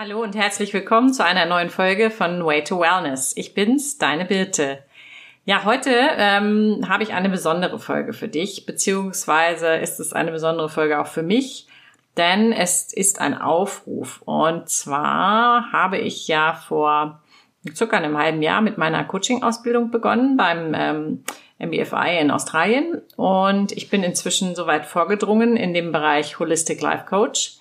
Hallo und herzlich willkommen zu einer neuen Folge von Way to Wellness. Ich bin's, deine Birte. Ja, heute ähm, habe ich eine besondere Folge für dich, beziehungsweise ist es eine besondere Folge auch für mich, denn es ist ein Aufruf. Und zwar habe ich ja vor circa einem halben Jahr mit meiner Coaching-Ausbildung begonnen beim ähm, MBFI in Australien und ich bin inzwischen soweit vorgedrungen in dem Bereich Holistic Life Coach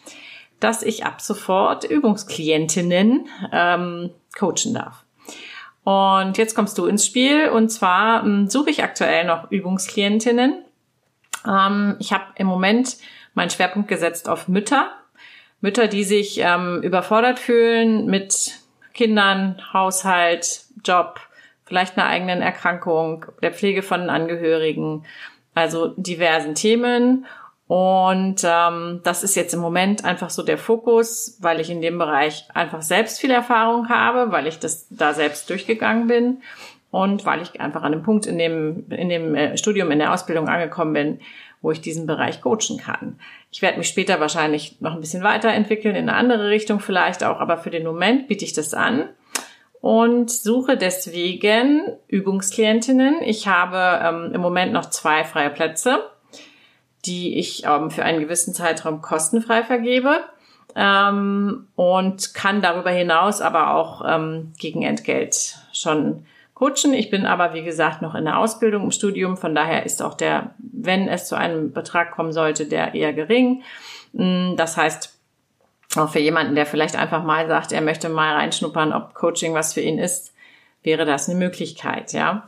dass ich ab sofort Übungsklientinnen ähm, coachen darf. Und jetzt kommst du ins Spiel und zwar ähm, suche ich aktuell noch Übungsklientinnen. Ähm, ich habe im Moment meinen Schwerpunkt gesetzt auf Mütter. Mütter, die sich ähm, überfordert fühlen mit Kindern, Haushalt, Job, vielleicht einer eigenen Erkrankung, der Pflege von Angehörigen, also diversen Themen und ähm, das ist jetzt im Moment einfach so der Fokus, weil ich in dem Bereich einfach selbst viel Erfahrung habe, weil ich das da selbst durchgegangen bin und weil ich einfach an dem Punkt in dem, in dem äh, Studium, in der Ausbildung angekommen bin, wo ich diesen Bereich coachen kann. Ich werde mich später wahrscheinlich noch ein bisschen weiterentwickeln, in eine andere Richtung vielleicht auch, aber für den Moment biete ich das an und suche deswegen Übungsklientinnen. Ich habe ähm, im Moment noch zwei freie Plätze die ich ähm, für einen gewissen Zeitraum kostenfrei vergebe ähm, und kann darüber hinaus aber auch ähm, gegen Entgelt schon coachen. Ich bin aber, wie gesagt, noch in der Ausbildung im Studium. Von daher ist auch der, wenn es zu einem Betrag kommen sollte, der eher gering. Mm, das heißt, auch für jemanden, der vielleicht einfach mal sagt, er möchte mal reinschnuppern, ob Coaching was für ihn ist, wäre das eine Möglichkeit, ja.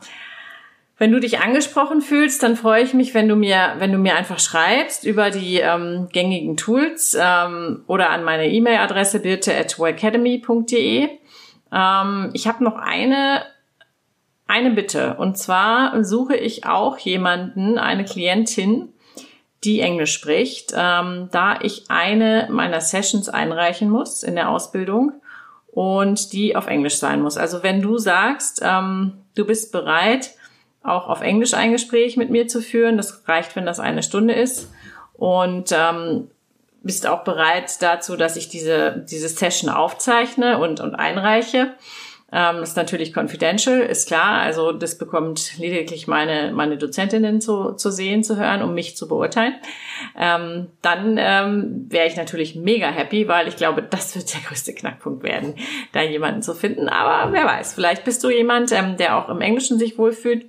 Wenn du dich angesprochen fühlst, dann freue ich mich, wenn du mir, wenn du mir einfach schreibst über die ähm, gängigen Tools ähm, oder an meine E-Mail-Adresse bitte at academy.de. Ähm, ich habe noch eine eine Bitte und zwar suche ich auch jemanden, eine Klientin, die Englisch spricht, ähm, da ich eine meiner Sessions einreichen muss in der Ausbildung und die auf Englisch sein muss. Also wenn du sagst, ähm, du bist bereit, auch auf Englisch ein Gespräch mit mir zu führen. Das reicht, wenn das eine Stunde ist. Und ähm, bist auch bereit dazu, dass ich diese, diese Session aufzeichne und, und einreiche. Ähm, das ist natürlich confidential, ist klar. Also das bekommt lediglich meine, meine Dozentinnen zu, zu sehen, zu hören, um mich zu beurteilen. Ähm, dann ähm, wäre ich natürlich mega happy, weil ich glaube, das wird der größte Knackpunkt werden, da jemanden zu finden. Aber wer weiß, vielleicht bist du jemand, ähm, der auch im Englischen sich wohlfühlt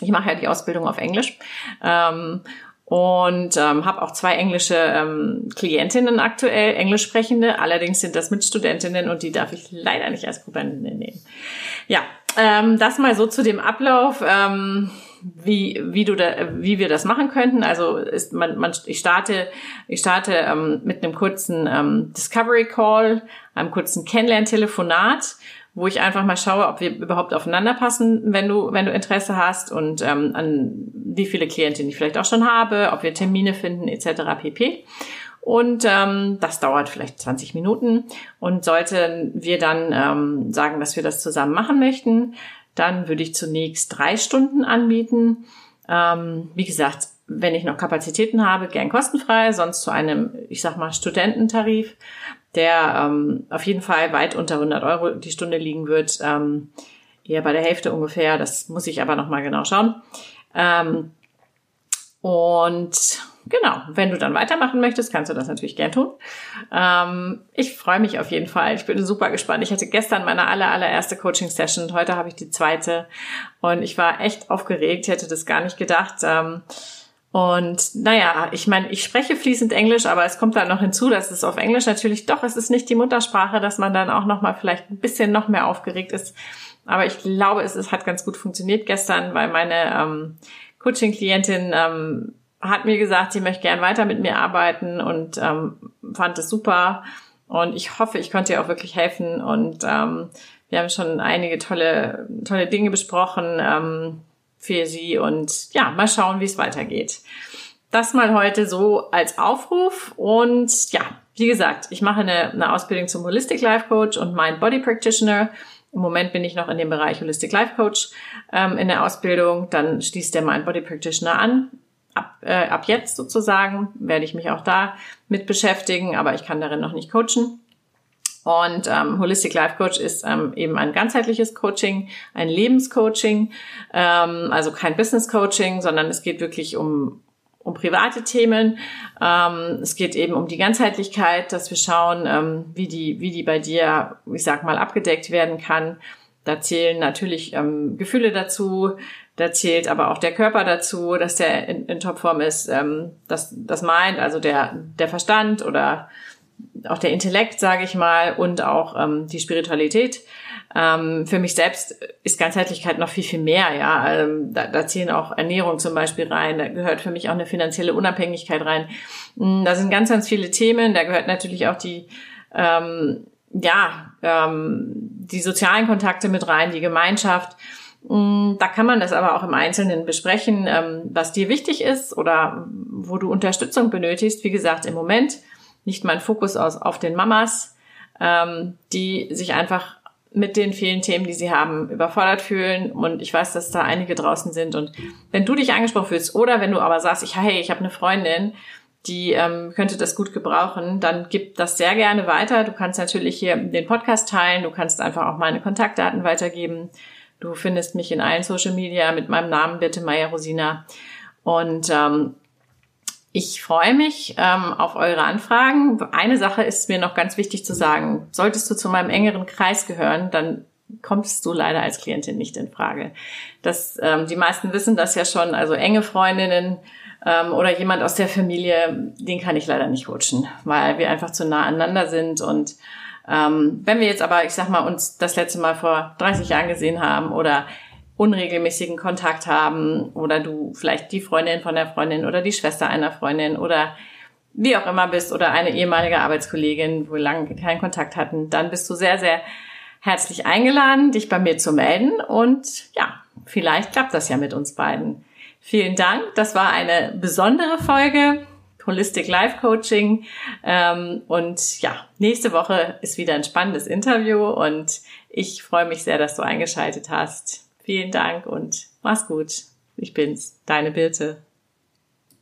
ich mache ja die Ausbildung auf Englisch. Ähm, und ähm, habe auch zwei englische ähm, Klientinnen aktuell, englisch sprechende. Allerdings sind das Mitstudentinnen und die darf ich leider nicht als Probandin nehmen. Ja, ähm, das mal so zu dem Ablauf, ähm, wie wie du da, wie wir das machen könnten. Also ist man, man ich starte ich starte ähm, mit einem kurzen ähm, Discovery Call, einem kurzen Kennenlern-Telefonat wo ich einfach mal schaue, ob wir überhaupt aufeinander passen, wenn du, wenn du Interesse hast und ähm, an wie viele Klientinnen ich vielleicht auch schon habe, ob wir Termine finden etc. pp. Und ähm, das dauert vielleicht 20 Minuten. Und sollten wir dann ähm, sagen, dass wir das zusammen machen möchten, dann würde ich zunächst drei Stunden anbieten. Ähm, wie gesagt, wenn ich noch Kapazitäten habe, gern kostenfrei, sonst zu einem, ich sag mal, Studententarif der ähm, auf jeden Fall weit unter 100 Euro die Stunde liegen wird. Ähm, eher bei der Hälfte ungefähr. Das muss ich aber nochmal genau schauen. Ähm, und genau, wenn du dann weitermachen möchtest, kannst du das natürlich gern tun. Ähm, ich freue mich auf jeden Fall. Ich bin super gespannt. Ich hatte gestern meine aller, allererste Coaching-Session heute habe ich die zweite. Und ich war echt aufgeregt. Ich hätte das gar nicht gedacht. Ähm, und naja, ich meine, ich spreche fließend Englisch, aber es kommt dann noch hinzu, dass es auf Englisch natürlich doch, es ist nicht die Muttersprache, dass man dann auch noch mal vielleicht ein bisschen noch mehr aufgeregt ist. Aber ich glaube, es, es hat ganz gut funktioniert gestern, weil meine ähm, Coaching-Klientin ähm, hat mir gesagt, sie möchte gern weiter mit mir arbeiten und ähm, fand es super. Und ich hoffe, ich konnte ihr auch wirklich helfen. Und ähm, wir haben schon einige tolle, tolle Dinge besprochen. Ähm, für Sie und ja, mal schauen, wie es weitergeht. Das mal heute so als Aufruf und ja, wie gesagt, ich mache eine, eine Ausbildung zum Holistic Life Coach und Mind Body Practitioner. Im Moment bin ich noch in dem Bereich Holistic Life Coach ähm, in der Ausbildung. Dann schließt der Mind Body Practitioner an. Ab, äh, ab jetzt sozusagen werde ich mich auch da mit beschäftigen, aber ich kann darin noch nicht coachen. Und ähm, Holistic Life Coach ist ähm, eben ein ganzheitliches Coaching, ein Lebenscoaching, ähm, also kein Business Coaching, sondern es geht wirklich um um private Themen. Ähm, es geht eben um die Ganzheitlichkeit, dass wir schauen, ähm, wie die wie die bei dir, ich sag mal, abgedeckt werden kann. Da zählen natürlich ähm, Gefühle dazu, da zählt aber auch der Körper dazu, dass der in, in Topform ist, ähm, das, das meint, also der, der Verstand oder auch der Intellekt, sage ich mal, und auch ähm, die Spiritualität. Ähm, für mich selbst ist Ganzheitlichkeit noch viel, viel mehr. Ja, ähm, da, da zählen auch Ernährung zum Beispiel rein. Da gehört für mich auch eine finanzielle Unabhängigkeit rein. Mm, da sind ganz, ganz viele Themen. Da gehört natürlich auch die ähm, ja ähm, die sozialen Kontakte mit rein, die Gemeinschaft. Mm, da kann man das aber auch im Einzelnen besprechen, ähm, was dir wichtig ist oder wo du Unterstützung benötigst. Wie gesagt, im Moment nicht mein Fokus aus auf den Mamas, ähm, die sich einfach mit den vielen Themen, die sie haben, überfordert fühlen. Und ich weiß, dass da einige draußen sind. Und wenn du dich angesprochen fühlst oder wenn du aber sagst, ich, hey, ich habe eine Freundin, die ähm, könnte das gut gebrauchen, dann gib das sehr gerne weiter. Du kannst natürlich hier den Podcast teilen, du kannst einfach auch meine Kontaktdaten weitergeben. Du findest mich in allen Social Media mit meinem Namen Birte Meier Rosina. Und ähm, ich freue mich ähm, auf eure Anfragen. Eine Sache ist mir noch ganz wichtig zu sagen. Solltest du zu meinem engeren Kreis gehören, dann kommst du leider als Klientin nicht in Frage. Das, ähm, die meisten wissen das ja schon. Also enge Freundinnen ähm, oder jemand aus der Familie, den kann ich leider nicht rutschen, weil wir einfach zu nah aneinander sind. Und ähm, wenn wir jetzt aber, ich sag mal, uns das letzte Mal vor 30 Jahren gesehen haben oder unregelmäßigen Kontakt haben oder du vielleicht die Freundin von der Freundin oder die Schwester einer Freundin oder wie auch immer bist oder eine ehemalige Arbeitskollegin, wo lange keinen Kontakt hatten, dann bist du sehr, sehr herzlich eingeladen, dich bei mir zu melden und ja, vielleicht klappt das ja mit uns beiden. Vielen Dank. Das war eine besondere Folge. Holistic Life Coaching. Ähm, und ja, nächste Woche ist wieder ein spannendes Interview und ich freue mich sehr, dass du eingeschaltet hast. Vielen Dank und mach's gut. Ich bin's, deine Birte.